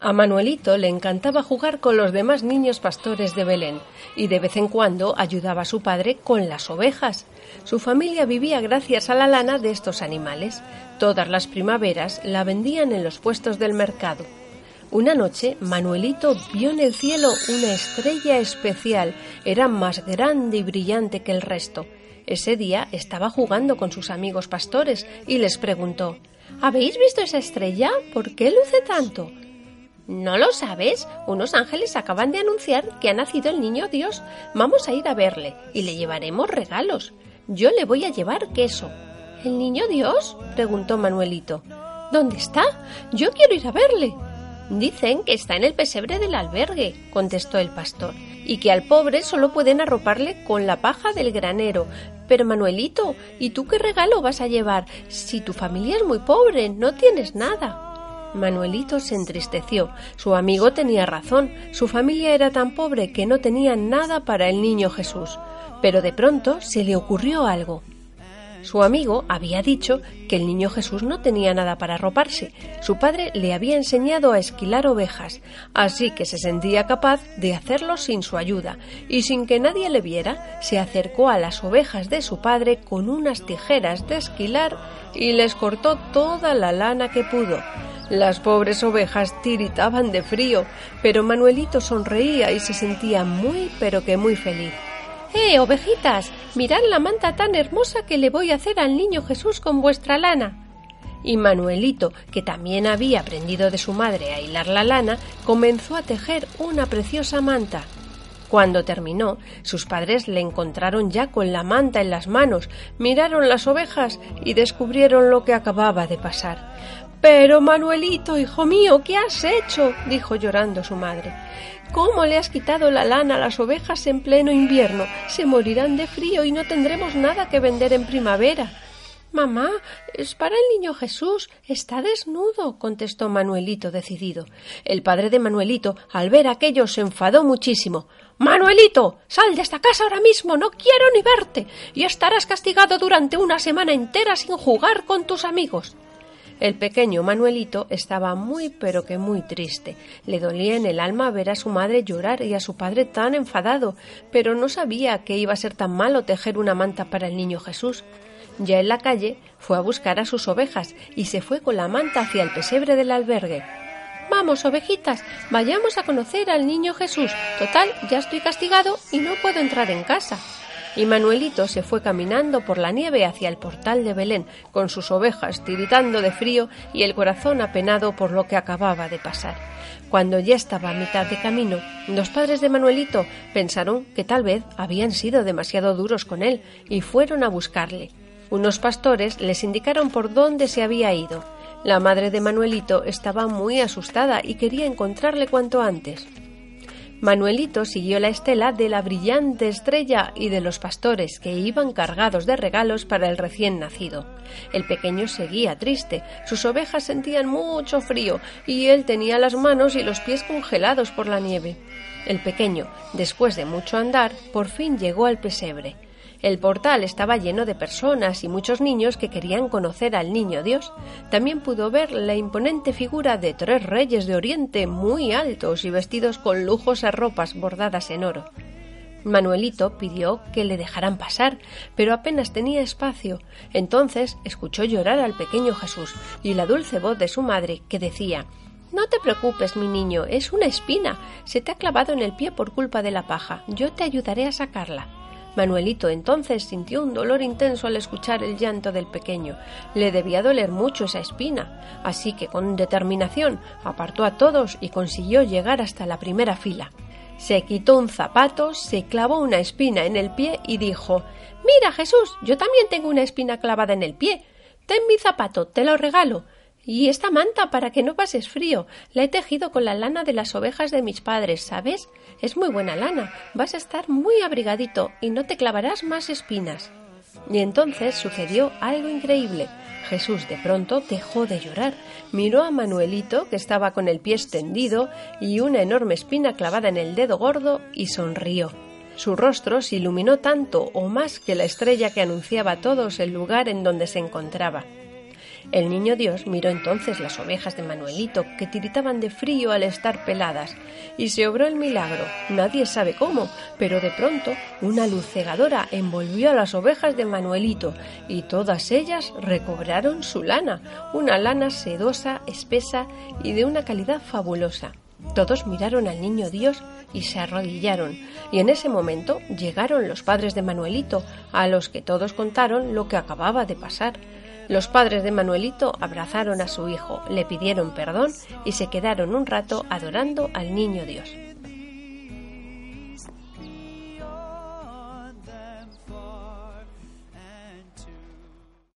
A Manuelito le encantaba jugar con los demás niños pastores de Belén y de vez en cuando ayudaba a su padre con las ovejas. Su familia vivía gracias a la lana de estos animales. Todas las primaveras la vendían en los puestos del mercado. Una noche Manuelito vio en el cielo una estrella especial. Era más grande y brillante que el resto. Ese día estaba jugando con sus amigos pastores y les preguntó ¿Habéis visto esa estrella? ¿Por qué luce tanto? ¿No lo sabes? Unos ángeles acaban de anunciar que ha nacido el niño Dios. Vamos a ir a verle y le llevaremos regalos. Yo le voy a llevar queso. ¿El niño Dios? preguntó Manuelito. ¿Dónde está? Yo quiero ir a verle. Dicen que está en el pesebre del albergue, contestó el pastor, y que al pobre solo pueden arroparle con la paja del granero. Pero Manuelito, ¿y tú qué regalo vas a llevar? Si tu familia es muy pobre, no tienes nada. Manuelito se entristeció. Su amigo tenía razón. Su familia era tan pobre que no tenía nada para el niño Jesús. Pero de pronto se le ocurrió algo. Su amigo había dicho que el niño Jesús no tenía nada para arroparse. Su padre le había enseñado a esquilar ovejas, así que se sentía capaz de hacerlo sin su ayuda, y sin que nadie le viera, se acercó a las ovejas de su padre con unas tijeras de esquilar y les cortó toda la lana que pudo. Las pobres ovejas tiritaban de frío, pero Manuelito sonreía y se sentía muy pero que muy feliz. ¡Eh, ovejitas! Mirad la manta tan hermosa que le voy a hacer al niño Jesús con vuestra lana. Y Manuelito, que también había aprendido de su madre a hilar la lana, comenzó a tejer una preciosa manta. Cuando terminó, sus padres le encontraron ya con la manta en las manos, miraron las ovejas y descubrieron lo que acababa de pasar. Pero Manuelito, hijo mío, ¿qué has hecho? dijo llorando su madre. ¿Cómo le has quitado la lana a las ovejas en pleno invierno? Se morirán de frío y no tendremos nada que vender en primavera. Mamá, es para el niño Jesús. Está desnudo, contestó Manuelito decidido. El padre de Manuelito, al ver aquello, se enfadó muchísimo. Manuelito, sal de esta casa ahora mismo, no quiero ni verte, y estarás castigado durante una semana entera sin jugar con tus amigos. El pequeño Manuelito estaba muy pero que muy triste. Le dolía en el alma ver a su madre llorar y a su padre tan enfadado, pero no sabía que iba a ser tan malo tejer una manta para el niño Jesús. Ya en la calle fue a buscar a sus ovejas y se fue con la manta hacia el pesebre del albergue. Vamos, ovejitas, vayamos a conocer al niño Jesús. Total, ya estoy castigado y no puedo entrar en casa y Manuelito se fue caminando por la nieve hacia el portal de Belén, con sus ovejas tiritando de frío y el corazón apenado por lo que acababa de pasar. Cuando ya estaba a mitad de camino, los padres de Manuelito pensaron que tal vez habían sido demasiado duros con él y fueron a buscarle. Unos pastores les indicaron por dónde se había ido. La madre de Manuelito estaba muy asustada y quería encontrarle cuanto antes. Manuelito siguió la estela de la brillante estrella y de los pastores que iban cargados de regalos para el recién nacido. El pequeño seguía triste, sus ovejas sentían mucho frío y él tenía las manos y los pies congelados por la nieve. El pequeño, después de mucho andar, por fin llegó al pesebre. El portal estaba lleno de personas y muchos niños que querían conocer al niño Dios. También pudo ver la imponente figura de tres reyes de Oriente muy altos y vestidos con lujosas ropas bordadas en oro. Manuelito pidió que le dejaran pasar, pero apenas tenía espacio. Entonces escuchó llorar al pequeño Jesús y la dulce voz de su madre que decía No te preocupes, mi niño, es una espina. Se te ha clavado en el pie por culpa de la paja. Yo te ayudaré a sacarla. Manuelito entonces sintió un dolor intenso al escuchar el llanto del pequeño. Le debía doler mucho esa espina, así que con determinación apartó a todos y consiguió llegar hasta la primera fila. Se quitó un zapato, se clavó una espina en el pie y dijo Mira, Jesús, yo también tengo una espina clavada en el pie. Ten mi zapato, te lo regalo. Y esta manta para que no pases frío. La he tejido con la lana de las ovejas de mis padres, ¿sabes? Es muy buena lana. Vas a estar muy abrigadito y no te clavarás más espinas. Y entonces sucedió algo increíble. Jesús de pronto dejó de llorar, miró a Manuelito, que estaba con el pie extendido y una enorme espina clavada en el dedo gordo, y sonrió. Su rostro se iluminó tanto o más que la estrella que anunciaba a todos el lugar en donde se encontraba. El niño Dios miró entonces las ovejas de Manuelito, que tiritaban de frío al estar peladas, y se obró el milagro. Nadie sabe cómo, pero de pronto una luz cegadora envolvió a las ovejas de Manuelito, y todas ellas recobraron su lana, una lana sedosa, espesa y de una calidad fabulosa. Todos miraron al niño Dios y se arrodillaron, y en ese momento llegaron los padres de Manuelito, a los que todos contaron lo que acababa de pasar. Los padres de Manuelito abrazaron a su hijo, le pidieron perdón y se quedaron un rato adorando al niño Dios.